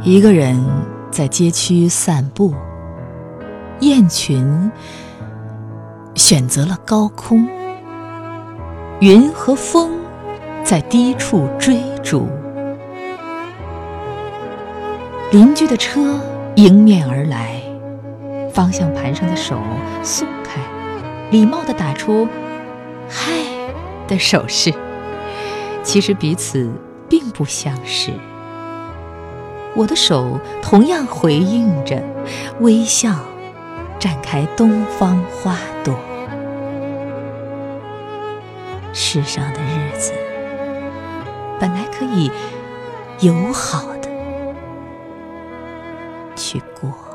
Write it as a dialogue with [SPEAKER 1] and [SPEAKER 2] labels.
[SPEAKER 1] 一个人在街区散步，雁群选择了高空，云和风在低处追逐。邻居的车迎面而来，方向盘上的手松开，礼貌地打出“嗨”的手势。其实彼此并不相识。我的手同样回应着，微笑，绽开东方花朵。世上的日子本来可以友好的去过。